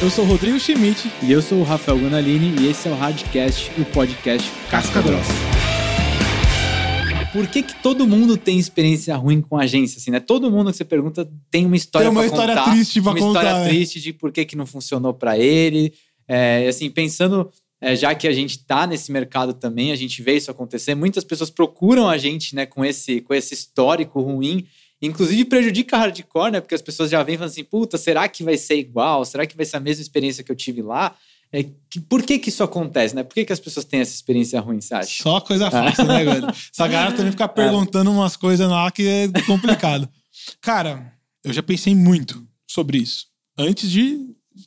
Eu sou o Rodrigo Schmidt. E eu sou o Rafael Gonalini e esse é o Hardcast, o podcast Casca Grossa. Por que, que todo mundo tem experiência ruim com agência? Assim, né? Todo mundo que você pergunta tem uma história Tem uma pra história contar, triste pra uma contar, história né? triste de por que, que não funcionou para ele. É, assim, pensando, é, já que a gente tá nesse mercado também, a gente vê isso acontecer, muitas pessoas procuram a gente né, com, esse, com esse histórico ruim. Inclusive prejudica a hardcore, né? Porque as pessoas já vêm falando assim, puta, será que vai ser igual? Será que vai ser a mesma experiência que eu tive lá? É, que- por que que isso acontece, né? Por que, que as pessoas têm essa experiência ruim, você acha? Só coisa fácil, né, velho? Essa galera também fica perguntando umas coisas lá que é complicado. Cara, eu já pensei muito sobre isso. Antes de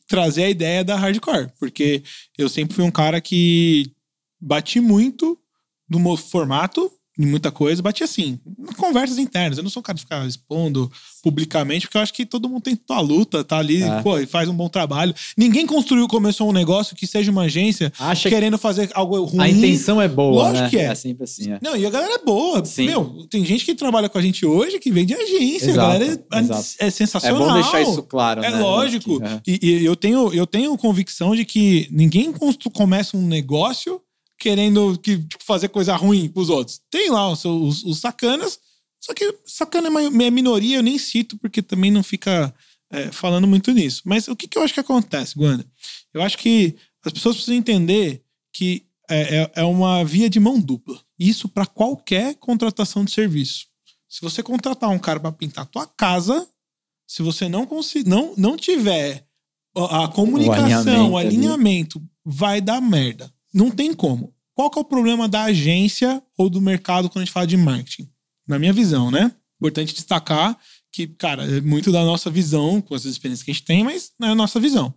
trazer a ideia da hardcore. Porque eu sempre fui um cara que bati muito no formato, em muita coisa, bati assim, conversas internas. Eu não sou um cara de ficar expondo publicamente, porque eu acho que todo mundo tem tua luta, tá ali, É. pô, e faz um bom trabalho. Ninguém construiu, começou um negócio que seja uma agência Acha que querendo fazer algo ruim. a intenção é boa, Lógico né? que é. É sempre assim, é. Não, e a galera é boa. Sim. Meu, tem gente que trabalha com a gente hoje que vem de agência. Exato, a galera é, é É sensacional. bom deixar isso claro, É né? lógico. Que- é. E, e eu, tenho, eu tenho convicção de que ninguém começa um negócio querendo que, tipo, fazer coisa ruim pros outros. Tem lá os, os, os sacanas, só que sacana é mai- é minoria, eu nem cito, porque também não fica é, falando muito nisso. Mas o que, que eu acho que acontece, Guanda? Eu acho que as pessoas precisam entender que é, é, é uma via de mão dupla. Isso para qualquer contratação de serviço. Se você contratar um cara para pintar a tua casa, se você não conseguir, não, não tiver a a comunicação, o alinhamento ali. alinhamento, vai dar merda. Não tem como. Qual que é o problema da agência ou do mercado quando a gente fala de marketing? Na minha visão, né? Importante destacar que, cara, é muito da nossa visão, com as experiências que a gente tem, mas não é a nossa visão.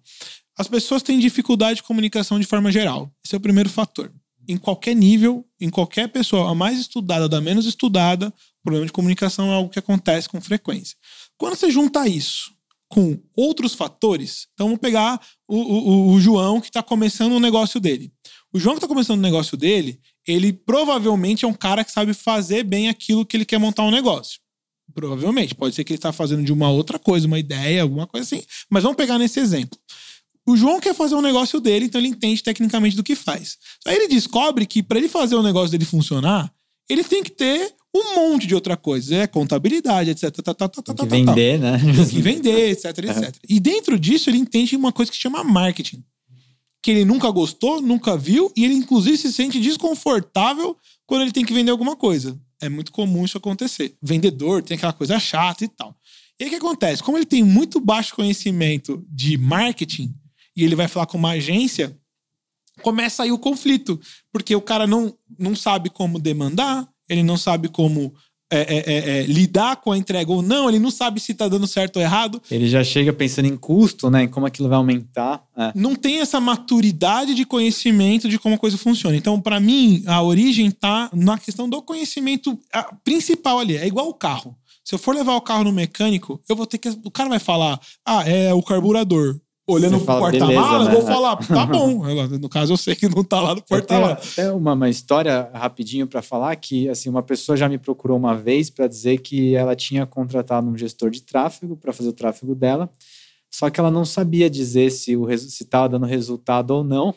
As pessoas têm dificuldade de comunicação de forma geral. Esse é o primeiro fator. Em qualquer nível, em qualquer pessoa, a mais estudada, da menos estudada, o problema de comunicação é algo que acontece com frequência. Quando você junta isso com outros fatores, então vamos pegar o, o- o- o João que está começando o negócio dele. O João que está começando o negócio dele, ele provavelmente é um cara que sabe fazer bem aquilo que ele quer montar um negócio. Provavelmente. Pode ser que ele está fazendo de uma outra coisa, uma ideia, alguma coisa assim. Mas vamos pegar nesse exemplo. O João quer fazer um negócio dele, então ele entende tecnicamente do que faz. Aí ele descobre que para ele fazer o negócio dele funcionar, ele tem que ter um monte de outra coisa. É contabilidade, etc. Tá, tá, tá, Tem que vender, né? Tem que vender, etc, etc. E dentro disso, ele entende uma coisa que se chama marketing. Que ele nunca gostou, nunca viu, e ele, inclusive, se sente desconfortável quando ele tem que vender alguma coisa. É muito comum isso acontecer. Vendedor tem aquela coisa chata e tal. E aí o que acontece? Como ele tem muito baixo conhecimento de marketing, e ele vai falar com uma agência, começa aí o conflito. Porque o cara não, não sabe como demandar, ele não sabe como é, é, é, é, lidar com a entrega ou não, ele não sabe se tá dando certo ou errado. Ele já chega pensando em custo, né? Em como aquilo vai aumentar. É. Não tem essa maturidade de conhecimento de como a coisa funciona. Então, para mim, a origem tá na questão do conhecimento principal ali. É igual o carro. Se eu for levar o carro no mecânico, eu vou ter que. O cara vai falar: ah, é o carburador. Olhando pro porta-mala, eu vou né? falar, tá bom. Ela- No caso, eu sei que não tá lá no porta-mala. até uma, uma história rapidinho para falar que assim uma pessoa já me procurou uma vez para dizer que ela tinha contratado um gestor de tráfego para fazer o tráfego dela, só que ela não sabia dizer se o se estava dando resultado ou não.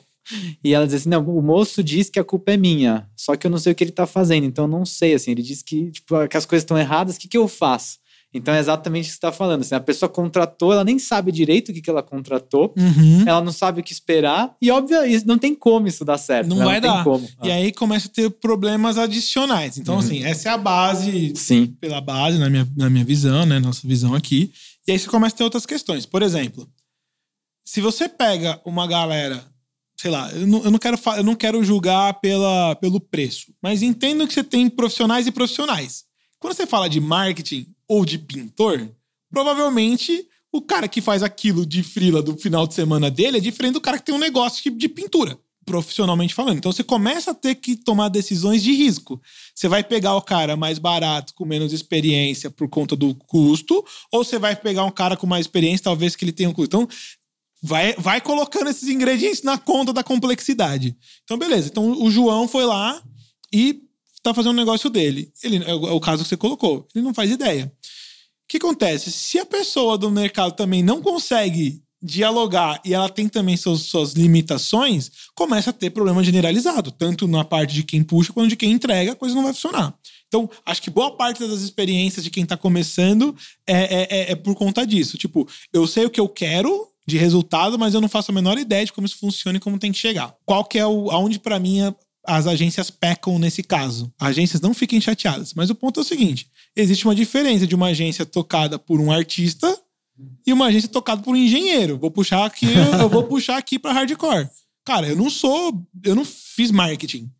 E ela dizia assim: não, o moço diz que a culpa é minha, só que eu não sei o que ele está fazendo, então eu não sei. Assim, ele diz que, tipo, que as coisas estão erradas, o que, que eu faço? Então é exatamente isso que você está falando. Assim, a pessoa contratou, ela nem sabe direito o que, que ela contratou, Uhum. ela não sabe o que esperar, e óbvio, não tem como isso dar certo. Não né? vai tem dar. como. E aí começa a ter problemas adicionais. Então, Uhum. assim, essa é a base Sim. pela base, na minha, na minha visão, né? Nossa visão aqui. E aí você começa a ter outras questões. Por exemplo, se você pega uma galera, sei lá, eu não, eu não quero, eu não quero julgar pela, pelo preço, mas entendo que você tem profissionais e profissionais. Quando você fala de marketing ou de pintor, provavelmente o cara que faz aquilo de frila do final de semana dele é diferente do cara que tem um negócio de, pintura, profissionalmente falando. Então você começa a ter que tomar decisões de risco. Você vai pegar o cara mais barato, com menos experiência por conta do custo, ou você vai pegar um cara com mais experiência, talvez que ele tenha um custo. Então, vai, vai colocando esses ingredientes na conta da complexidade. Então, beleza. Então, o João foi lá e tá fazendo um negócio dele. Ele, é o é o caso que você colocou. Ele não faz ideia. O que acontece? Se a pessoa do mercado também não consegue dialogar e ela tem também seus, suas limitações, começa a ter problema generalizado, tanto na parte de quem puxa quanto de quem entrega, a coisa não vai funcionar. Então, acho que boa parte das experiências de quem está começando é, é, é, é por conta disso. Tipo, eu sei o que eu quero de resultado, mas eu não faço a menor ideia de como isso funciona e como tem que chegar. Qual que é o. aonde para mim as agências pecam nesse caso. As agências não fiquem chateadas. Mas o ponto é o seguinte: existe uma diferença de uma agência tocada por um artista e uma agência tocada por um engenheiro. Vou puxar aqui, eu vou puxar aqui para hardcore. Cara, eu não sou, eu não fiz marketing.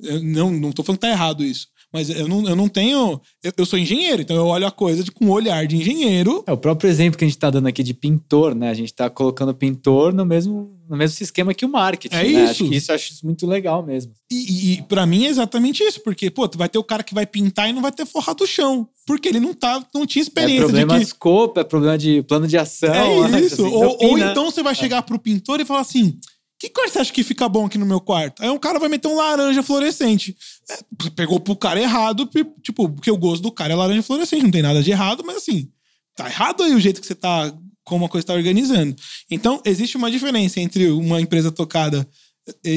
Eu não, não tô falando que tá errado isso. Mas eu não, eu não tenho. Eu, eu sou engenheiro, então eu olho a coisa de, com um olhar de engenheiro. É o próprio exemplo que a gente está dando aqui de pintor, né? A gente está colocando pintor no mesmo, no mesmo esquema que o marketing. É né? isso. Acho que isso acho isso muito legal mesmo. E, e para mim é exatamente isso, porque, pô, tu vai ter o cara que vai pintar e não vai ter forrado o chão. Porque ele não, tá, não tinha experiência. É problema de, que... de escopo, é problema de plano de ação. É isso. Assim, ou, ou então você vai chegar pro pintor e falar assim: que cor você acha que fica bom aqui no meu quarto? Aí um cara vai meter um laranja fluorescente. É, pegou pro cara errado, tipo, porque o gosto do cara é laranja fluorescente, não tem nada de errado, mas assim, tá errado aí o jeito que você tá, como a coisa tá organizando. Então, existe uma diferença entre uma empresa tocada,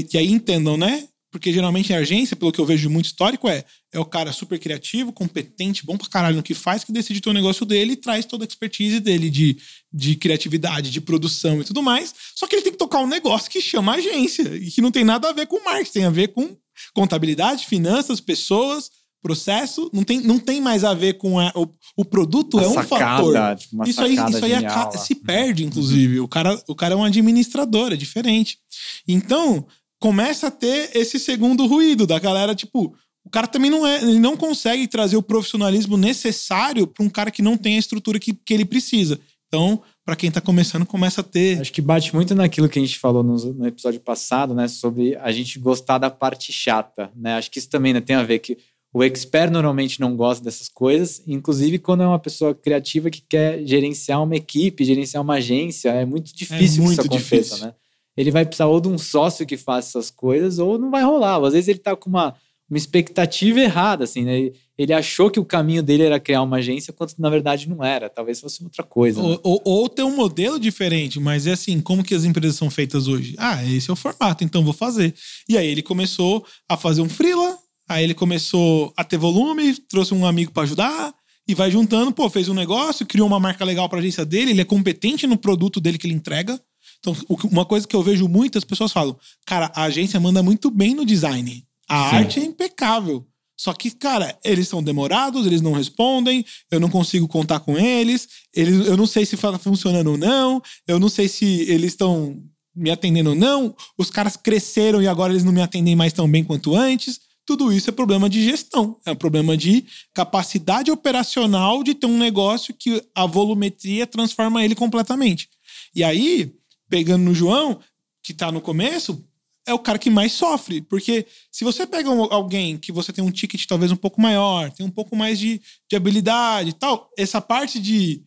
que aí entendam, né? Porque geralmente a agência, pelo que eu vejo muito histórico, é, é o cara super criativo, competente, bom pra caralho no que faz, que decide ter o negócio dele e traz toda a expertise dele de, de criatividade, de produção e tudo mais. Só que ele tem que tocar um negócio que chama agência e que não tem nada a ver com marketing, tem a ver com contabilidade, finanças, pessoas, processo. Não tem, não tem mais a ver com a, o, o produto, uma é um sacada, fator. Tipo isso aí, isso aí a, se perde, inclusive. O cara, o cara é um administrador, é diferente. Então começa a ter esse segundo ruído da galera, tipo, o cara também não é, ele não consegue trazer o profissionalismo necessário para um cara que não tem a estrutura que, que ele precisa. Então, para quem está começando, começa a ter. Acho que bate muito naquilo que a gente falou no, no, episódio passado, né, sobre a gente gostar da parte chata, né? Acho que isso também né, tem a ver que o expert normalmente não gosta dessas coisas, inclusive quando é uma pessoa criativa que quer gerenciar uma equipe, gerenciar uma agência, é muito difícil é muito que isso aconteça, difícil. né? Ele vai precisar ou de um sócio que faça essas coisas, ou não vai rolar. Às vezes ele tá com uma, uma expectativa errada, assim, né? Ele achou que o caminho dele era criar uma agência, quando na verdade não era. Talvez fosse outra coisa. Ou, né? ou, ou, ter um modelo diferente, mas é assim, como que as empresas são feitas hoje? Ah, esse é o formato, então vou fazer. E aí ele começou a fazer um freela, aí ele começou a ter volume, trouxe um amigo para ajudar, e vai juntando, pô, fez um negócio, criou uma marca legal para agência dele, ele é competente no produto dele que ele entrega. Então, uma coisa que eu vejo muitas pessoas falam, cara, a agência manda muito bem no design. A Sim. arte é impecável. Só que, cara, eles são demorados, eles não respondem, eu não consigo contar com eles, eles eu não sei se está funcionando ou não, eu não sei se eles estão me atendendo ou não, os caras cresceram e agora eles não me atendem mais tão bem quanto antes. Tudo isso é problema de gestão, é um problema de capacidade operacional de ter um negócio que a volumetria transforma ele completamente. E aí, pegando no João, que tá no começo, é o cara que mais sofre. Porque se você pega alguém que você tem um ticket talvez um pouco maior, tem um pouco mais de, de habilidade e tal, essa parte de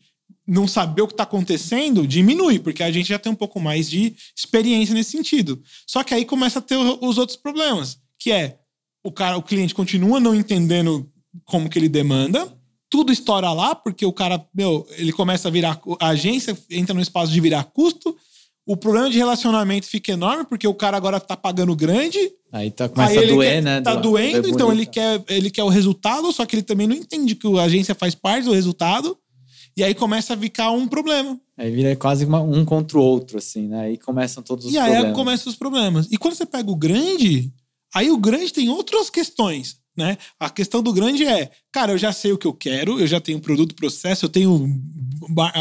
não saber o que está acontecendo diminui, porque a gente já tem um pouco mais de experiência nesse sentido. Só que aí começa a ter os outros problemas, que é o cara, o cliente continua não entendendo como que ele demanda, tudo estoura lá, porque o cara, meu, ele começa a virar a agência, entra no espaço de virar custo, o problema de relacionamento fica enorme, porque o cara agora tá pagando grande. Aí tá começa aí a doer, quer, né? Tá do, doendo, então ele quer, ele quer o resultado, só que ele também não entende que a agência faz parte do resultado. E aí começa a ficar um problema. Aí vira quase uma, um contra o outro, assim, né? Aí começam todos os e problemas. E aí começam os problemas. E quando você pega o grande, aí o grande tem outras questões né? A questão do grande é, cara, eu já sei o que eu quero, eu já tenho produto, processo, eu tenho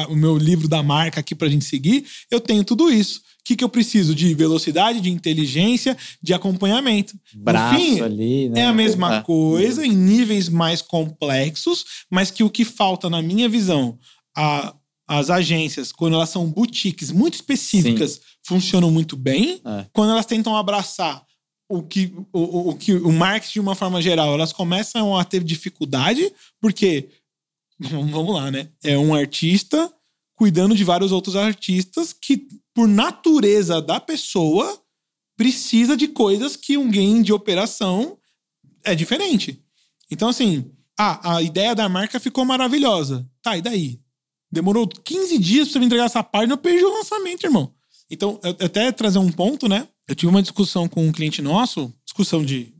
o meu livro da marca aqui pra gente seguir, eu tenho tudo isso. O que, que eu preciso? De velocidade, de inteligência, de acompanhamento. Braço fim, ali, né? É a mesma coisa, em níveis mais complexos, mas que o que falta, na minha visão, a, as agências, quando elas são boutiques muito específicas, Sim. funcionam muito bem. É. Quando elas tentam abraçar o que o, o, que o marketing de uma forma geral elas começam a ter dificuldade porque vamos lá né? É um artista cuidando de vários outros artistas que por natureza da pessoa precisa de coisas que um game de operação é diferente. Então assim ah, a ideia da marca ficou maravilhosa. Tá e daí? Demorou 15 dias pra você me entregar essa página, eu perdi o lançamento, irmão. Então, eu- até trazer um ponto, né? Eu tive uma discussão com um cliente nosso, discussão de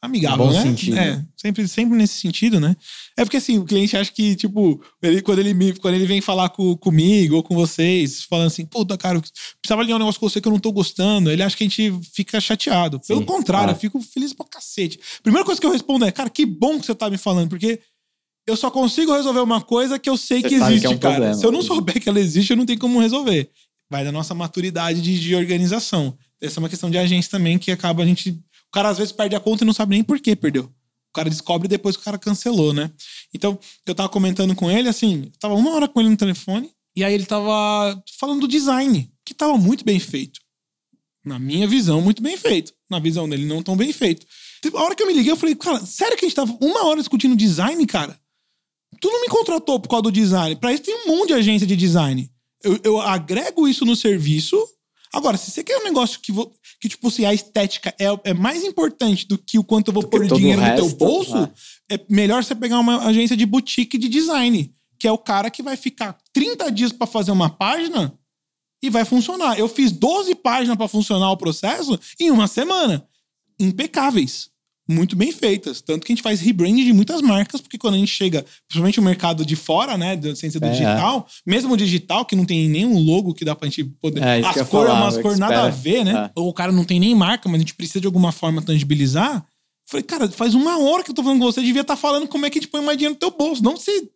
amigável, Bom né? sentido. É, sempre, sempre nesse sentido, né? É porque assim, o cliente acha que, tipo, ele, quando, ele me, quando ele vem falar com, comigo ou com vocês, falando assim, puta, cara, precisava ligar um negócio com você que eu não tô gostando, ele acha que a gente fica chateado. Pelo Sim, contrário, claro. eu fico feliz pra cacete. Primeira coisa que eu respondo é, cara, que bom que você tá me falando, porque eu só consigo resolver uma coisa que eu sei Você que existe, que é um cara. problema. Se eu não souber que ela existe, eu não tenho como resolver. Vai da nossa maturidade de, de organização. Essa é uma questão de agência também, que acaba a gente. O cara às vezes perde a conta e não sabe nem por que perdeu. O cara descobre depois que o cara cancelou, né? Então, eu tava comentando com ele, assim, eu tava uma hora com ele no telefone, e aí ele tava falando do design, que tava muito bem feito. Na minha visão, muito bem feito. Na visão dele, não tão bem feito. A hora que eu me liguei, eu falei, cara, sério que a gente tava uma hora discutindo design, cara? Tu não me contratou por causa do design. Pra isso tem um monte de agência de design. Eu, eu agrego isso no serviço. Agora, se você quer um negócio que, que tipo assim, a estética é, é mais importante do que o quanto eu vou pôr dinheiro no teu bolso, ah. é melhor você pegar uma agência de boutique de design, que é o cara que vai ficar 30 dias pra fazer uma página e vai funcionar. Eu fiz 12 páginas pra funcionar o processo em uma semana. Impecáveis. Muito bem feitas. Tanto que a gente faz rebranding de muitas marcas, porque quando a gente chega, principalmente o mercado de fora, né, da ciência do É. digital, mesmo o digital, que não tem nenhum logo que dá pra gente poder. É, as cores, umas cores nada a ver, né? É. Ou o cara não tem nem marca, mas a gente precisa de alguma forma tangibilizar. Falei, cara, faz uma hora que eu tô falando com você, devia estar falando como é que a gente põe mais dinheiro no teu bolso. Não se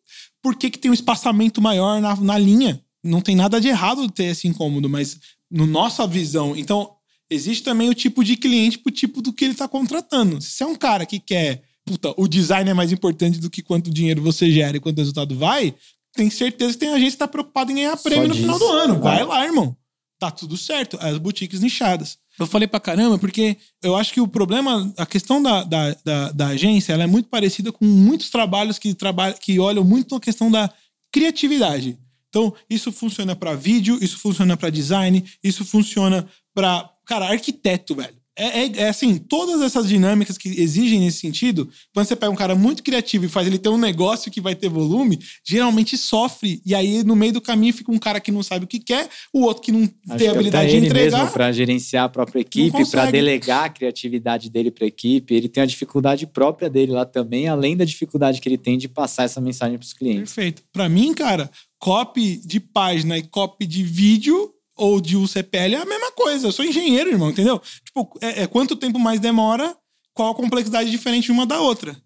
por que, que tem um espaçamento maior na, na linha. Não tem nada de errado ter esse incômodo, mas no nossa visão. Então, existe também o tipo de cliente pro tipo do que ele tá contratando. Se você é um cara que quer, puta, o design é mais importante do que quanto dinheiro você gera e quanto resultado vai, tem certeza que tem agência que tá preocupada em ganhar prêmio no disso. final do ano. Vai lá, irmão. Tá tudo certo. As boutiques nichadas. Eu falei pra caramba porque eu acho que o problema, a questão da, da, da, da agência, ela é muito parecida com muitos trabalhos que, trabalham, que olham muito na questão da criatividade. Então, isso funciona pra vídeo, isso funciona pra design, isso funciona pra, cara, arquiteto, velho. É, é- é assim, todas essas dinâmicas que exigem nesse sentido, quando você pega um cara muito criativo e faz ele ter um negócio que vai ter volume, geralmente sofre. E aí, no meio do caminho, fica um cara que não sabe o que quer, o outro que não Acho tem habilidade de ele entregar. mesmo para gerenciar a própria equipe, para delegar a criatividade dele para a equipe, ele tem a dificuldade própria dele lá também, além da dificuldade que ele tem de passar essa mensagem para os clientes. Perfeito. Pra mim, cara, copy de página e copy de vídeo ou de UCPL é a mesma coisa. Eu sou engenheiro, irmão, entendeu? Tipo, é, é quanto tempo mais demora, qual a complexidade diferente uma da outra.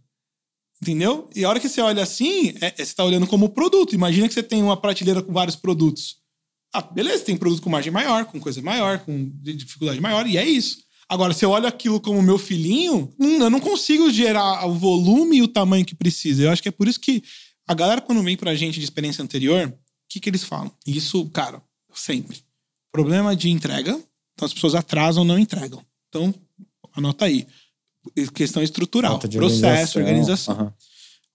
Entendeu? E a hora que você olha assim, é, é- você tá olhando como produto. Imagina que você tem uma prateleira com vários produtos. Ah, beleza, tem produto com margem maior, com coisa maior, com de- dificuldade maior, e é isso. Agora, se eu olho aquilo como meu filhinho, hum, eu não consigo gerar o volume e o tamanho que precisa. Eu acho que é por isso que a galera, quando vem pra gente de experiência anterior, o que, que eles falam? Isso, cara, sempre. Problema de entrega. Então as pessoas atrasam, não entregam. Então, anota aí. Questão estrutural, processo, organização. Aham.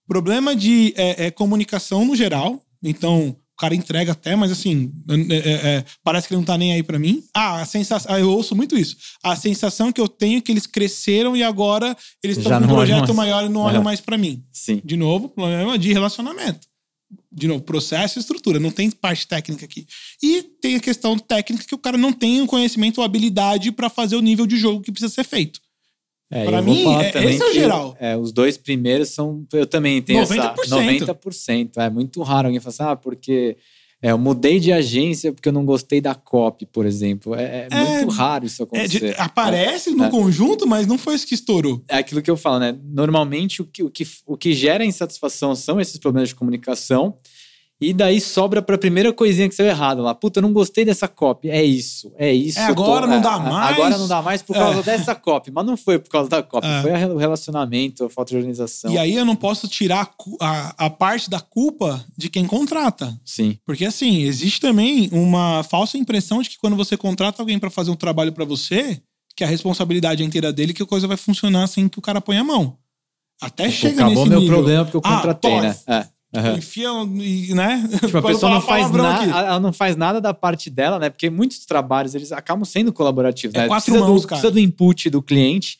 Problema de é, é, comunicação no geral. Então, o cara entrega até, mas assim, é, é, parece que ele não tá nem aí pra mim. Ah, a sensação. ah, eu ouço muito isso. A sensação que eu tenho é que eles cresceram e agora eles estão com um olham projeto maior e não olham mais pra mim. Sim. De novo, problema de relacionamento. De novo, processo e estrutura. Não tem parte técnica aqui. E tem a questão técnica que o cara não tem o conhecimento ou habilidade pra fazer o nível de jogo que precisa ser feito. É, vou mim, é- esse é o geral. é, os dois primeiros são. Eu também tenho 90%. essa. 90%. É muito raro alguém falar assim, ah, porque é, eu mudei de agência porque eu não gostei da copy, por exemplo. É, é É, muito raro isso É, de- acontecer. aparece no É. conjunto, mas não foi isso que estourou. é aquilo que eu falo, né? Normalmente o que, o que, o que gera insatisfação são esses problemas de comunicação. E daí sobra pra primeira coisinha que saiu errado lá. Puta, eu não gostei dessa copy. É isso, é isso. É, agora não dá a- mais. Agora não dá mais por causa É. dessa copy. Mas não foi por causa da copy. É. Foi o relacionamento, a falta de organização. E aí eu não posso tirar a a, parte da culpa de quem contrata. Sim. Porque assim, existe também uma falsa impressão de que quando você contrata alguém pra fazer um trabalho pra você, que a responsabilidade é inteira dele, que a coisa vai funcionar sem que o cara ponha a mão. Até Tipo, chega acabou nesse meu nível. problema porque eu Ah, contratei, toma. né? É. aham. Enfia, e, né? Tipo, a pessoa não faz nada, ela não faz nada da parte dela, né? Porque muitos trabalhos eles acabam sendo colaborativos, É né? quatro precisa mãos, do, cara. precisa do input do cliente.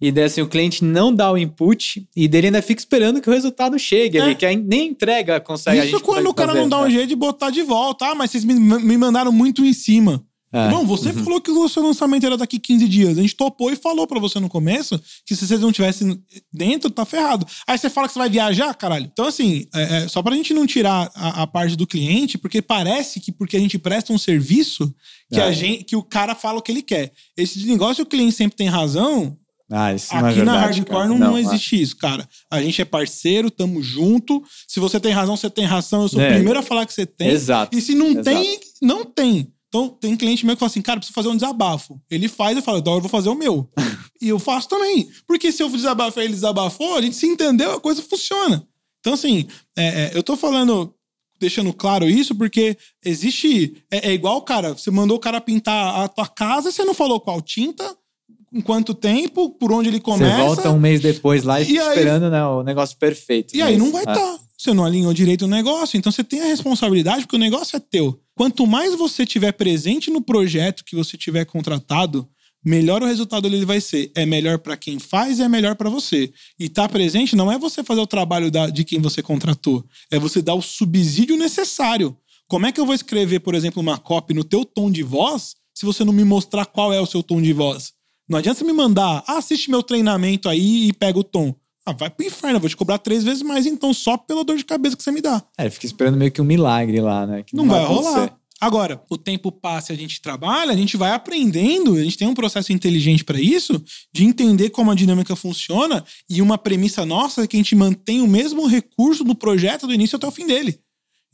e daí assim, o cliente não dá o input e dele ainda fica esperando que o resultado chegue É. ali, que nem entrega consegue. Isso quando o cara fazer, não dá um né? jeito de botar de volta. Ah, mas vocês me, me mandaram muito em cima. É. Não, você falou que o seu lançamento era daqui 15 dias. A gente topou e falou pra você no começo que se você não tivesse dentro, tá ferrado. Aí você fala que você vai viajar, caralho. Então, assim, é, é, só pra gente não tirar a, a parte do cliente, porque parece que porque a gente presta um serviço, que, É. a gente, que o cara fala o que ele quer. Esse negócio, o cliente sempre tem razão. Ah, isso não é Aqui na verdade, Hardcore não, não é. existe isso, cara. A gente é parceiro, tamo junto. Se você tem razão, você tem razão. Eu sou É. o primeiro a falar que você tem. Exato. E se não Exato. tem, não tem. Então, tem cliente meu que fala assim, cara, preciso fazer um desabafo. Ele faz, eu falo, então eu vou fazer o meu. e eu faço também. Porque se eu desabafar ele desabafou, a gente se entendeu, a coisa funciona. Então, assim, é, é, eu tô falando, deixando claro isso, porque existe. É, é igual, cara, você mandou o cara pintar a tua casa você não falou qual tinta, em quanto tempo, por onde ele começa. Você volta um mês depois lá e, E aí- esperando né, o negócio perfeito. E aí Mas- não vai ah, estar. Você não alinhou direito o negócio, então você tem a responsabilidade, porque o negócio é teu. Quanto mais você tiver presente no projeto que você tiver contratado, melhor o resultado dele vai ser. É melhor para quem faz é melhor para você. E tá presente não é você fazer o trabalho da- de quem você contratou, é você dar o subsídio necessário. Como é que eu vou escrever, por exemplo, uma copy no teu tom de voz se você não me mostrar qual é o seu tom de voz? Não adianta você me mandar, ah, assiste meu treinamento aí e pega o tom. Ah, vai pro inferno, eu vou te cobrar três vezes mais então, só pela dor de cabeça que você me dá. É, fica esperando meio que um milagre lá, né? Que Não, vai acontecer. rolar. Agora, o tempo passa e a gente trabalha, a gente vai aprendendo, a gente tem um processo inteligente para isso, de entender como a dinâmica funciona, e uma premissa nossa é que a gente mantém o mesmo recurso do projeto do início até o fim dele.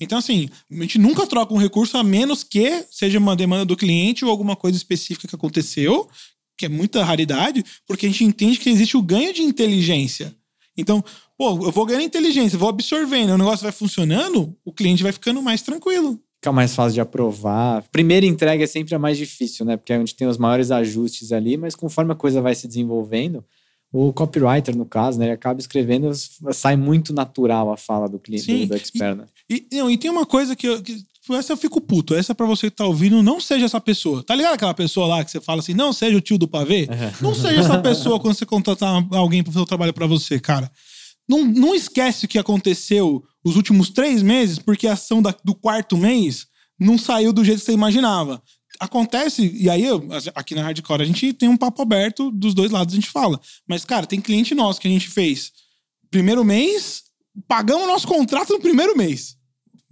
Então, assim, a gente nunca troca um recurso a menos que seja uma demanda do cliente ou alguma coisa específica que aconteceu, que é muita raridade, porque a gente entende que existe o ganho de inteligência. Então, pô, eu vou ganhando inteligência, vou absorvendo, o negócio vai funcionando, o cliente vai ficando mais tranquilo. Fica mais fácil de aprovar. Primeira entrega é sempre a mais difícil, né? Porque é onde tem os maiores ajustes ali, mas conforme a coisa vai se desenvolvendo, o copywriter, no caso, né? Ele acaba escrevendo, sai muito natural a fala do cliente, Sim. do, expert, né? E, não, e tem uma coisa que, eu, que essa eu fico puto. Essa pra você que tá ouvindo, não seja essa pessoa. Tá ligado aquela pessoa lá que você fala assim, não seja o tio do pavê? Não seja essa pessoa quando você contratar alguém para fazer o trabalho pra você, cara. Não, não esquece o que aconteceu os últimos três meses, porque a ação da- do quarto mês não saiu do jeito que você imaginava. Acontece, e aí eu- aqui na Hardcore a gente tem um papo aberto, dos dois lados a gente fala. Mas, cara, tem cliente nosso que a gente fez primeiro mês, pagamos nosso contrato no primeiro mês.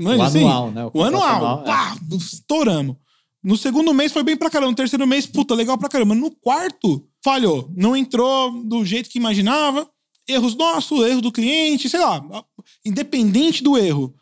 É O assim? anual, né? O O anual. anual, é. Pá, estouramos. No segundo mês foi bem pra caramba. No terceiro mês, puta, legal pra caramba. No quarto, falhou. Não entrou do jeito que imaginava. Erros nossos, erro do cliente, sei lá. Independente do erro.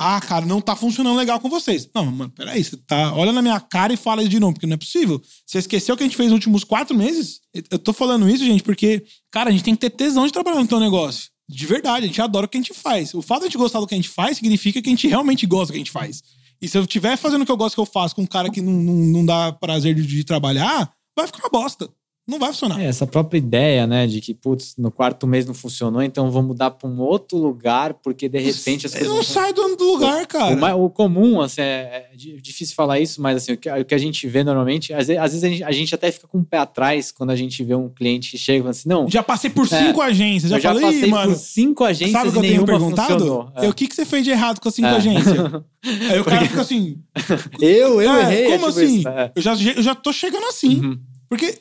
Ah, cara, não tá funcionando legal com vocês. Não, mano, peraí. Você tá. Olha na minha cara e fala isso de novo, porque não é possível. Você esqueceu o que a gente fez nos últimos quatro meses? Eu tô falando isso, gente, porque, cara, a gente tem que ter tesão de trabalhar no teu negócio. De verdade, a gente adora o que a gente faz. O fato de a gente gostar do que a gente faz significa que a gente realmente gosta do que a gente faz. E se eu estiver fazendo o que eu gosto que eu faço com um cara que não, não, não dá prazer de, de trabalhar, vai ficar uma bosta. Não vai funcionar. É, essa própria ideia, né, de que, putz, no quarto mês não funcionou, então vamos mudar para um outro lugar, porque de repente as coisas. não sai do, lugar, cara. O, o comum, assim, é, é di- difícil falar isso, mas assim, o que, o que a gente vê normalmente, às vezes, às vezes a, gente, a gente até fica com o pé atrás quando a gente vê um cliente que chega e fala assim, não, Já passei por cinco agências. Já É. já falei, passei "Ih, mano. por cinco agências Sabe o que eu tenho perguntado? É. O que, que você fez de errado com as cinco É. agências? Aí o cara fica assim. Eu, eu "É, errei. é Como tipo assim? é. Eu, já, eu já tô chegando assim. Uhum. Porque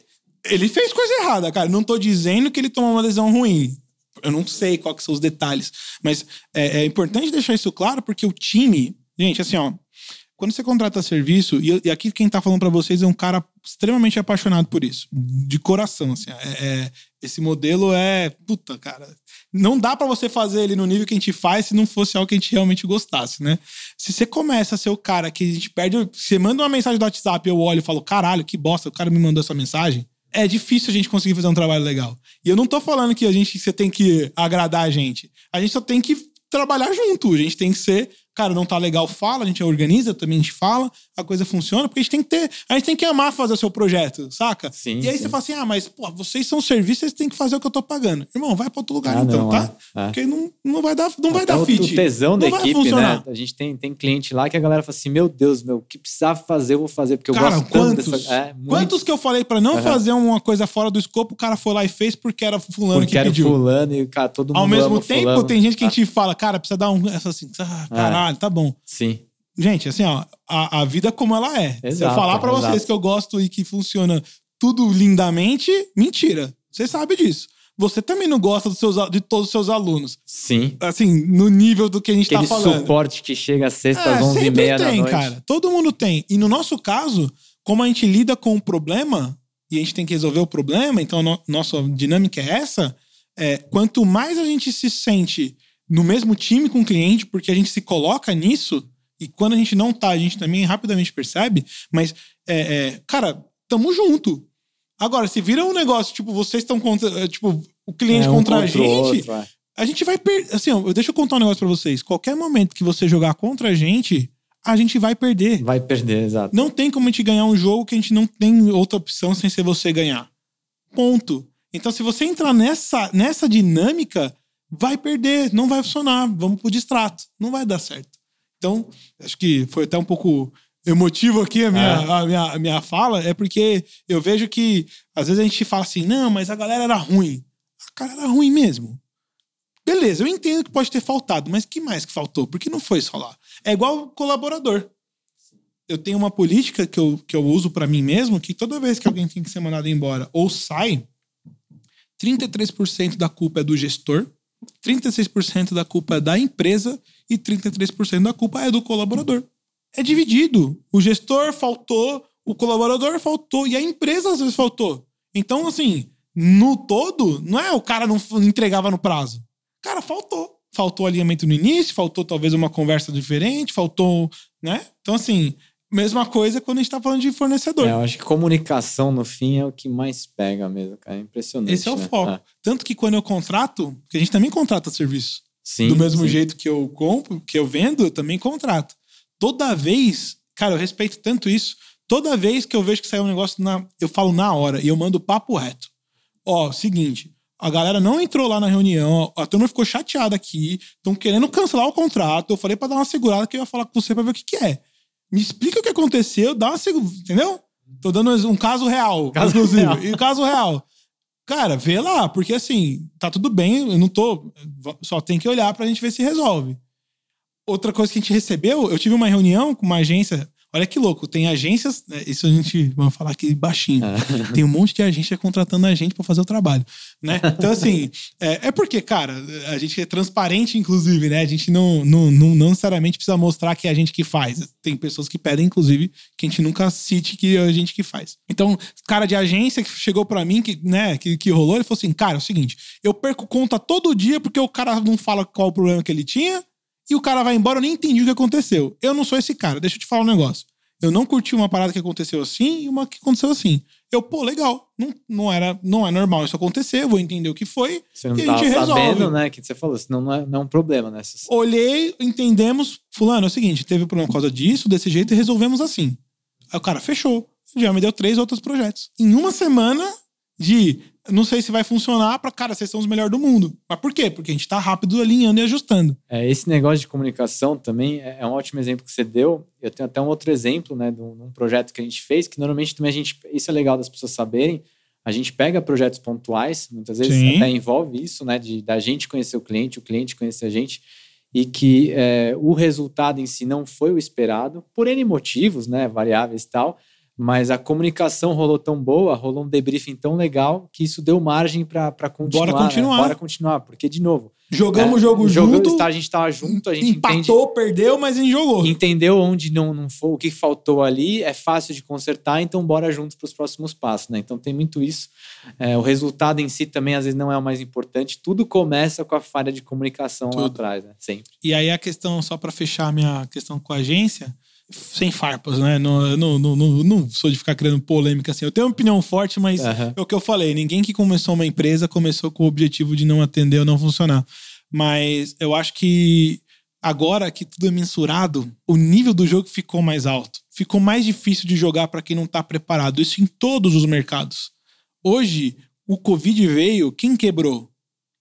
ele fez coisa errada, cara. Não tô dizendo que ele tomou uma decisão ruim. Eu não sei quais são os detalhes. Mas é, é importante deixar isso claro, porque o time. Gente, assim, ó. Quando você contrata serviço, e, e aqui quem tá falando pra vocês é um cara extremamente apaixonado por isso. De coração, assim. É, é- esse modelo é. Puta, cara. Não dá pra você fazer ele no nível que a gente faz se não fosse algo que a gente realmente gostasse, né? Se você começa a ser o cara que a gente perde. Você manda uma mensagem do WhatsApp, eu olho e falo, caralho, que bosta, o cara me mandou essa mensagem. É difícil a gente conseguir fazer um trabalho legal. E eu não tô falando que a gente você tem que agradar a gente. A gente só tem que trabalhar junto. A gente tem que ser, cara, não tá legal, fala, a gente organiza, também a gente fala, a coisa funciona, porque a gente tem que ter, a gente tem que amar fazer o seu projeto, saca? Sim, e aí sim. você fala assim: ah, mas pô, vocês são serviço, vocês têm que fazer o que eu tô pagando. Irmão, vai pra outro lugar Ah, então, não, tá? é, é. Porque não, não vai dar, não vai dar o- fit. O tesão da Não vai equipe, funcionar. né? A gente tem, tem cliente lá que a galera fala assim: Meu Deus, meu, o que precisava fazer, eu vou fazer, porque eu Cara, gosto tanto quantos? dessa. É. Quantos que eu falei pra não Aham. fazer uma coisa fora do escopo, o cara foi lá e fez porque era fulano Porque que era pediu. fulano e, cara, todo mundo Ao mesmo tempo, fulano. tem gente que a Ah, gente fala, cara, precisa dar um. Assim, ah, caralho, tá bom. Sim. Gente, assim, ó, a, a vida como ela é. Se eu Exato, falar pra vocês exato. que eu gosto e que funciona tudo lindamente, mentira. Você sabe disso. Você também não gosta dos seus, de todos os seus alunos. Sim. Assim, no nível do que a gente Aquele tá falando. suporte que chega às sextas É, às 11 e meia da tem, noite. cara. Todo mundo tem. E no nosso caso, como a gente lida com o problema e a gente tem que resolver o problema, então no, nossa dinâmica é essa, é, quanto mais a gente se sente no mesmo time com o cliente, porque a gente se coloca nisso, e quando a gente não tá, a gente também rapidamente percebe, mas, é, é, cara, tamo junto. Agora, se vira um negócio, tipo, vocês estão contra, é, tipo, o cliente É, um contra a contra o gente, outro, a gente vai perder. Assim, ó, deixa eu contar um negócio pra vocês. Qualquer momento que você jogar contra a gente, a gente vai perder. Vai perder, exato. Não tem como a gente ganhar um jogo que a gente não tem outra opção sem ser você ganhar. Ponto. Então, se você entrar nessa, nessa dinâmica, vai perder, não vai funcionar. Vamos pro distrato. Não vai dar certo. Então, acho que foi até um pouco emotivo aqui a minha, É. a minha, a minha fala, é porque eu vejo que às vezes a gente fala assim, não, mas a galera era ruim. A cara era ruim mesmo. Beleza, eu entendo que pode ter faltado, mas que mais que faltou? Porque não foi só lá. É igual colaborador. Eu tenho uma política que eu, que eu uso pra mim mesmo, que toda vez que alguém tem que ser mandado embora ou sai, 33% da culpa é do gestor, 36% da culpa é da empresa e 33% da culpa é do colaborador. É dividido. O gestor faltou, o colaborador faltou e a empresa às vezes faltou. Então, assim, no todo, não é o cara não entregava no prazo. Cara, faltou. Faltou alinhamento no início, faltou talvez uma conversa diferente, faltou, né? Então, assim, mesma coisa quando a gente tá falando de fornecedor. É, eu acho que comunicação, no fim, é o que mais pega mesmo, cara. É impressionante. Esse é o né? foco. É. Tanto que quando eu contrato, porque a gente também contrata serviço. Sim, Do mesmo sim. jeito que eu compro, que eu vendo, eu também contrato. Toda vez, cara, eu respeito tanto isso. Toda vez que eu vejo que sai um negócio, na, eu falo na hora e eu mando papo reto. Ó, seguinte, a galera não entrou lá na reunião, a turma ficou chateada aqui, estão querendo cancelar o contrato. Eu falei pra dar uma segurada que eu ia falar com você pra ver o que, que é. Me explica o que aconteceu, dá uma segurada, entendeu? Tô dando um caso real, Caso inclusive. real. E caso real. Cara, vê lá, porque assim, tá tudo bem, eu não tô. Só tem que olhar pra gente ver se resolve. Outra coisa que a gente recebeu, eu tive uma reunião com uma agência. Olha que louco, tem agências, né, isso a gente vai falar aqui baixinho. É. Tem um monte de agência contratando a gente pra fazer o trabalho, né? Então, assim, é, é porque, cara, a gente é transparente, inclusive, né? A gente não, não, não, não necessariamente precisa mostrar que é a gente que faz. Tem pessoas que pedem, inclusive, que a gente nunca cite que é a gente que faz. Então, cara de agência que chegou pra mim, que, né, que, que rolou, ele falou assim: cara, é o seguinte, eu perco conta todo dia porque o cara não fala qual o problema que ele tinha e o cara vai embora, eu nem entendi o que aconteceu. Eu não sou esse cara, deixa eu te falar um negócio. Eu não curti uma parada que aconteceu assim e uma que aconteceu assim. Eu, pô, legal. Não, não, era, não é normal isso acontecer, eu vou entender o que foi. Você não E a tava gente resolve. sabendo, né? Que você falou, senão não é, não é um problema, né? Se- Olhei, entendemos. Fulano, é o seguinte, teve problema por causa disso, desse jeito, e resolvemos assim. Aí o cara fechou. Já me deu três outros projetos. Em uma semana de não sei se vai funcionar pra, cara, vocês são os melhores do mundo. Mas por quê? Porque a gente tá rápido alinhando e ajustando. É, esse negócio de comunicação também é é um ótimo exemplo que você deu. Eu tenho até um outro exemplo, né, de um, de um projeto que a gente fez, que normalmente também a gente. Isso é legal das pessoas saberem. A gente pega projetos pontuais, muitas vezes Sim. até envolve isso, né, de da gente conhecer o cliente, o cliente conhecer a gente, e que é, o resultado em si não foi o esperado, por N motivos, né, variáveis e tal, mas a comunicação rolou tão boa, rolou um debriefing tão legal, que isso deu margem para continuar. Bora né? continuar. Bora continuar, porque, de novo, Jogamos é, o jogo jogo- junto. está- a gente estava junto, a gente entende, empatou, perdeu, mas a gente jogou. entendeu onde não, não foi, o que faltou ali, é fácil de consertar, então bora juntos para os próximos passos, né? Então tem muito isso. É, o resultado em si também às vezes não é o mais importante. Tudo começa com a falha de comunicação lá Tudo. atrás, né? Sempre. E aí a questão, só pra fechar a minha questão com a agência, sem farpas, né? Não, não, não, não, sou de ficar criando polêmica assim. Eu tenho uma opinião forte, mas Aham. é o que eu falei. Ninguém que começou uma empresa começou com o objetivo de não atender ou não funcionar. Mas eu acho que agora que tudo é mensurado, o nível do jogo ficou mais alto. Ficou mais difícil de jogar para quem não tá preparado. Isso em todos os mercados. Hoje, o Covid veio, quem quebrou?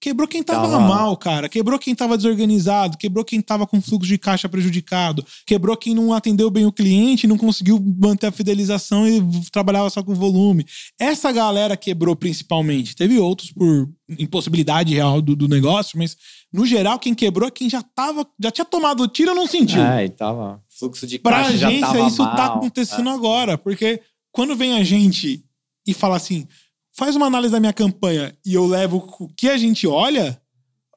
Quebrou quem tava mal, cara. Quebrou quem tava desorganizado. Quebrou quem tava com fluxo de caixa prejudicado. Quebrou quem não atendeu bem o cliente, não conseguiu manter a fidelização e trabalhava só com volume. Essa galera quebrou principalmente. Teve outros por impossibilidade real do, do negócio, mas no geral, quem quebrou é quem já tava, já tinha tomado o tiro não sentiu. É, e tava. Fluxo de Pra caixa já agência, tava isso tá mal. acontecendo agora. Porque quando vem a gente e fala assim, faz uma análise da minha campanha e eu levo o que a gente olha,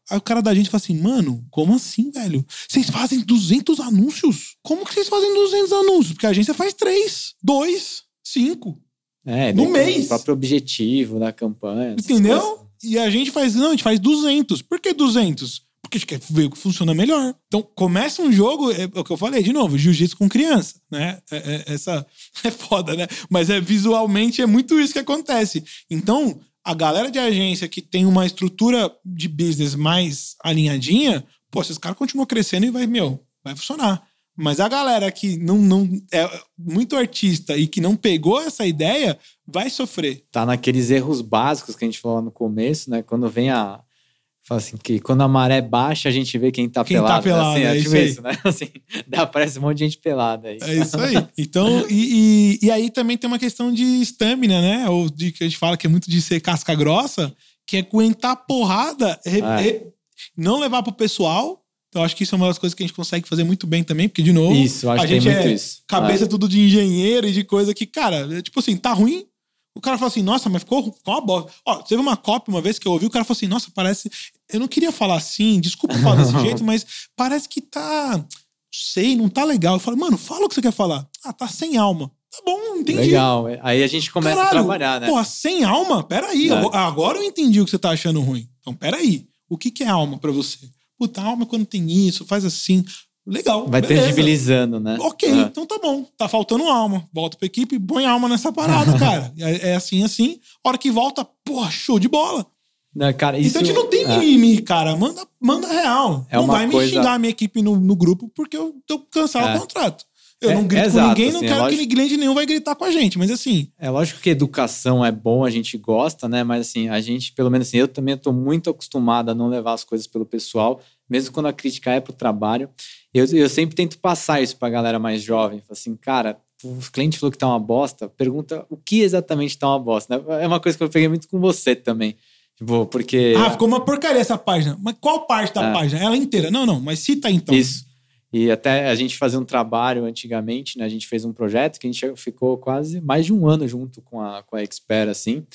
aí o cara da gente fala assim, mano, como assim, velho? Vocês fazem 200 anúncios? Como que vocês fazem 200 anúncios? Porque a agência faz 3, 2, 5. É, No mês. O próprio objetivo da campanha. Entendeu? coisas. E a gente faz, não, a gente faz 200. Por que 200? Porque quer ver o que funciona melhor. Então, começa um jogo, é o que eu falei de novo, jiu-jitsu com criança, né? É- é- essa é foda, né? Mas é visualmente é muito isso que acontece. Então, a galera de agência que tem uma estrutura de business mais alinhadinha, pô, esses caras continuam crescendo e vai, meu, vai funcionar. Mas a galera que não, não é muito artista e que não pegou essa ideia, vai sofrer. Tá naqueles erros básicos que a gente falou no começo, né? Quando vem a. Fala assim, que quando a maré baixa, a gente vê quem tá Quem tá pelado. né? pelado, assim, é é isso tipo aí. isso, né? Assim, dá, aparece um monte de gente pelada aí. É isso aí. Então, e, e, e aí também tem uma questão de estamina, né? Ou de que a gente fala que é muito de ser casca grossa, que é aguentar porrada, re- É. re- não levar pro pessoal. Então, acho que isso é uma das coisas que a gente consegue fazer muito bem também, porque, de novo, Isso, a gente é isso. cabeça tudo de engenheiro e de coisa que, cara, é tipo assim, tá ruim. O cara fala assim, nossa, mas ficou, ficou uma bosta. Ó, teve uma cópia uma vez que eu ouvi, o cara falou assim, nossa, parece. Eu não queria falar assim, desculpa falar desse jeito, mas parece que tá. Não sei, não tá legal. Eu falo, mano, fala o que você quer falar. Ah, tá sem alma. Tá bom, entendi. Legal. Aí a gente começa a Caralho, trabalhar, né? Porra, sem alma? Peraí. É. eu- Agora eu entendi o que você tá achando ruim. Então, peraí. O que, que é alma pra você? Puta, alma é quando tem isso, faz assim. Legal. Vai beleza. tangibilizando, né? Ok, É. então tá bom. Tá faltando alma. Volta pra equipe põe alma nessa parada, cara. É, é assim, assim. Hora que volta, porra, show de bola. Não, cara, isso, então a gente não tem é. mimimi, cara. Manda, manda real. É não vai me coisa- xingar a minha equipe no, no grupo porque eu tô cansado É. o contrato. Eu É- não grito é com exato, ninguém, não assim, é quero que lógico. cliente nenhum vai gritar com a gente. Mas assim, É lógico que educação é bom, a gente gosta, né? Mas assim, a gente, pelo menos assim, eu também estou muito acostumado a não levar as coisas pelo pessoal, mesmo quando a crítica é pro trabalho. Eu, eu sempre tento passar isso pra galera mais jovem. Assim, cara, o cliente falou que tá uma bosta, pergunta o que exatamente tá uma bosta. É uma coisa que eu peguei muito com você também. Tipo, porque. ah, ficou uma porcaria essa página. Mas qual parte da É. página? Ela inteira. Não, não, mas cita então. Isso. E até a gente fazia um trabalho antigamente, né? A gente fez um projeto que a gente ficou quase mais de um ano junto com a, com a Expert, assim.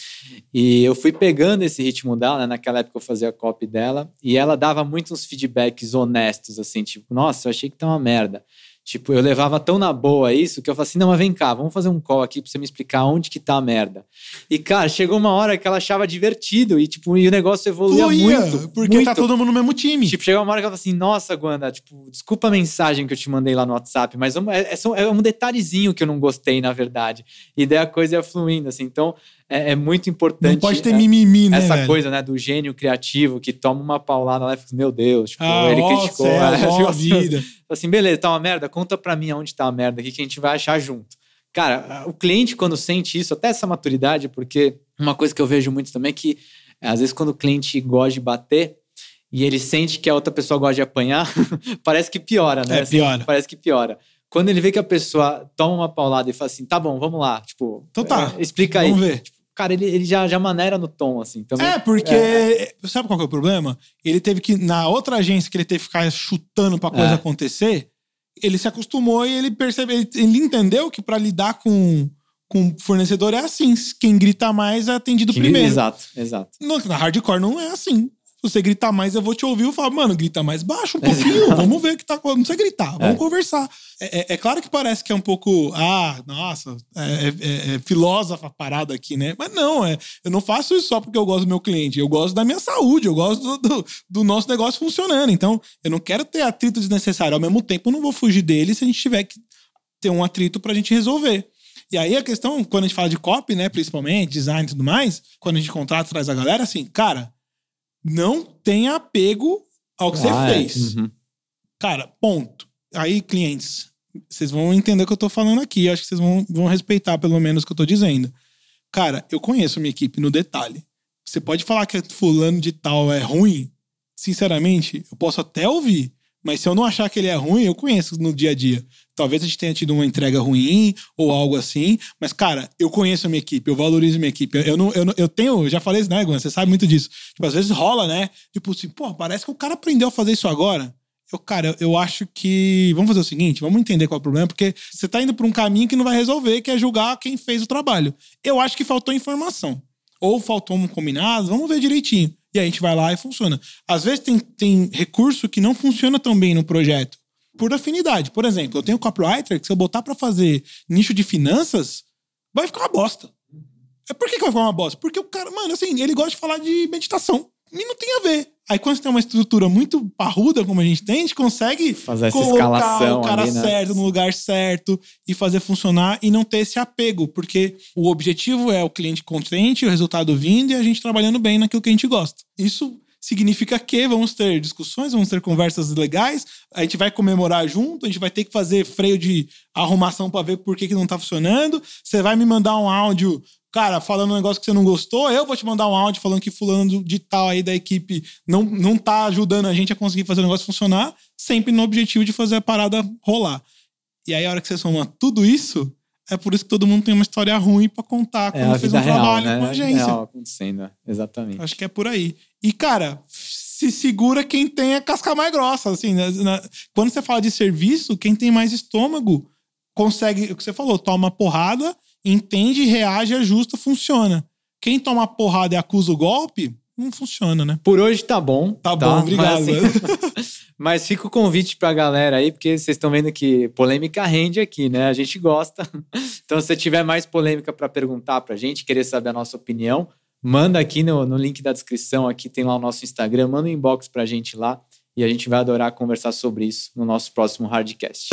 E eu fui pegando esse ritmo dela, né? Naquela época eu fazia a copy dela. E ela dava muitos feedbacks honestos, assim. Tipo, nossa, eu achei que tá uma merda. Tipo, eu levava tão na boa isso que eu falei assim, não, mas vem cá, vamos fazer um call aqui pra você me explicar onde que tá a merda. E, cara, chegou uma hora que ela achava divertido e, tipo, e o negócio evoluía Fluía, muito. porque muito. tá todo mundo no mesmo time. Tipo, chegou uma hora que ela falou assim: Nossa, Guanda, tipo, desculpa a mensagem que eu te mandei lá no WhatsApp, mas é, é só- é um detalhezinho que eu não gostei, na verdade. E daí a coisa ia fluindo, assim. Então, é, é muito importante. não pode ter é, mimimi, né, Essa velho? coisa, né, do gênio criativo que toma uma paulada lá e fala, meu Deus, tipo, Ah, ele ó, criticou. céu, né? ó, Tipo assim, vida. assim, beleza, tá uma merda, conta pra mim aonde tá a merda aqui que a gente vai achar junto. Cara, o cliente, quando sente isso, até essa maturidade, porque uma coisa que eu vejo muito também é que, às vezes, quando o cliente gosta de bater e ele sente que a outra pessoa gosta de apanhar, parece que piora, né? É, piora. parece que piora. Quando ele vê que a pessoa toma uma paulada e fala assim, tá bom, vamos lá, tipo, Então tá, é, explica aí. Vamos ver. Cara, ele, ele já, já maneira no tom, assim. Também, É, porque. Sabe qual que é o problema? Ele teve que. Na outra agência que ele teve que ficar chutando pra coisa É. acontecer, ele se acostumou e ele percebeu. Ele, ele entendeu que pra lidar com, com fornecedor é assim. Quem grita mais é atendido primeiro. Exato, exato. No- Na hardcore não é assim. Se você gritar mais, eu vou te ouvir. Eu falo, mano, grita mais baixo um pouquinho. vamos ver o que tá acontecendo. Não precisa gritar, vamos É. conversar. É, é- é claro que parece que é um pouco. Ah, nossa, é, é- é filósofa parada aqui, né? Mas não, é, eu não faço isso só porque eu gosto do meu cliente. Eu gosto da minha saúde, eu gosto do, do- do nosso negócio funcionando. Então, eu não quero ter atrito desnecessário. Ao mesmo tempo, eu não vou fugir dele se a gente tiver que ter um atrito pra gente resolver. E aí a questão, quando a gente fala de copy, né, principalmente, design e tudo mais, quando a gente contrata, traz a galera, assim, cara, não tenha apego ao que Ah, você é. fez. Uhum. Cara, ponto. Aí, clientes, vocês vão entender o que eu tô falando aqui. Acho que vocês vão, vão respeitar pelo menos o que eu tô dizendo. Cara, eu conheço minha equipe no detalhe. Você pode falar que fulano de tal é ruim? Sinceramente, eu posso até ouvir. Mas se eu não achar que ele é ruim, eu conheço no dia a dia. Talvez a gente tenha tido uma entrega ruim ou algo assim. Mas, cara, eu conheço a minha equipe, eu valorizo a minha equipe. Eu, não, eu, não, eu tenho, já falei isso, né, Gwen? Você sabe muito disso. Tipo, às vezes rola, né? Tipo assim, pô, parece que o cara aprendeu a fazer isso agora. Eu, cara, eu acho que. Vamos fazer o seguinte, vamos entender qual é o problema, porque você tá indo por um caminho que não vai resolver, que é julgar quem fez o trabalho. Eu acho que faltou informação. Ou faltou um combinado, vamos ver direitinho. E aí a gente vai lá e funciona. Às vezes tem, tem recurso que não funciona tão bem no projeto, por afinidade. Por exemplo, eu tenho um copywriter que se eu botar para fazer nicho de finanças, vai ficar uma bosta. É por que, que vai ficar uma bosta? Porque o cara, mano, assim, ele gosta de falar de meditação. E não tem a ver. Aí quando você tem uma estrutura muito parruda, como a gente tem, a gente consegue fazer essa colocar o cara ali, né? certo no lugar certo e fazer funcionar e não ter esse apego, porque o objetivo é o cliente contente, o resultado vindo e a gente trabalhando bem naquilo que a gente gosta. Isso significa que vamos ter discussões, vamos ter conversas legais, a gente vai comemorar junto, a gente vai ter que fazer freio de arrumação para ver por que, que não tá funcionando. Você vai me mandar um áudio cara, falando um negócio que você não gostou, eu vou te mandar um áudio falando que fulano de tal aí da equipe não, não tá ajudando a gente a conseguir fazer o negócio funcionar, sempre no objetivo de fazer a parada rolar. E aí, a hora que você soma tudo isso, é por isso que todo mundo tem uma história ruim para contar É quando a fez um real, trabalho né? com a agência. Real acontecendo, é. exatamente. Acho que é por aí. E, cara, se segura quem tem a casca mais grossa. Assim, né? Na- quando você fala de serviço, quem tem mais estômago consegue, o que você falou, toma porrada, entende, reage, ajusta, funciona. Quem toma porrada e acusa o golpe, não funciona, né? Por hoje tá bom. Tá bom, obrigado. Mas, mas fica o convite pra galera aí, porque vocês estão vendo que polêmica rende aqui, né? A gente gosta. Então, se você tiver mais polêmica pra perguntar pra gente, querer saber a nossa opinião, manda aqui no, no link da descrição, aqui tem lá o nosso Instagram, manda um inbox pra gente lá e a gente vai adorar conversar sobre isso no nosso próximo Hardcast.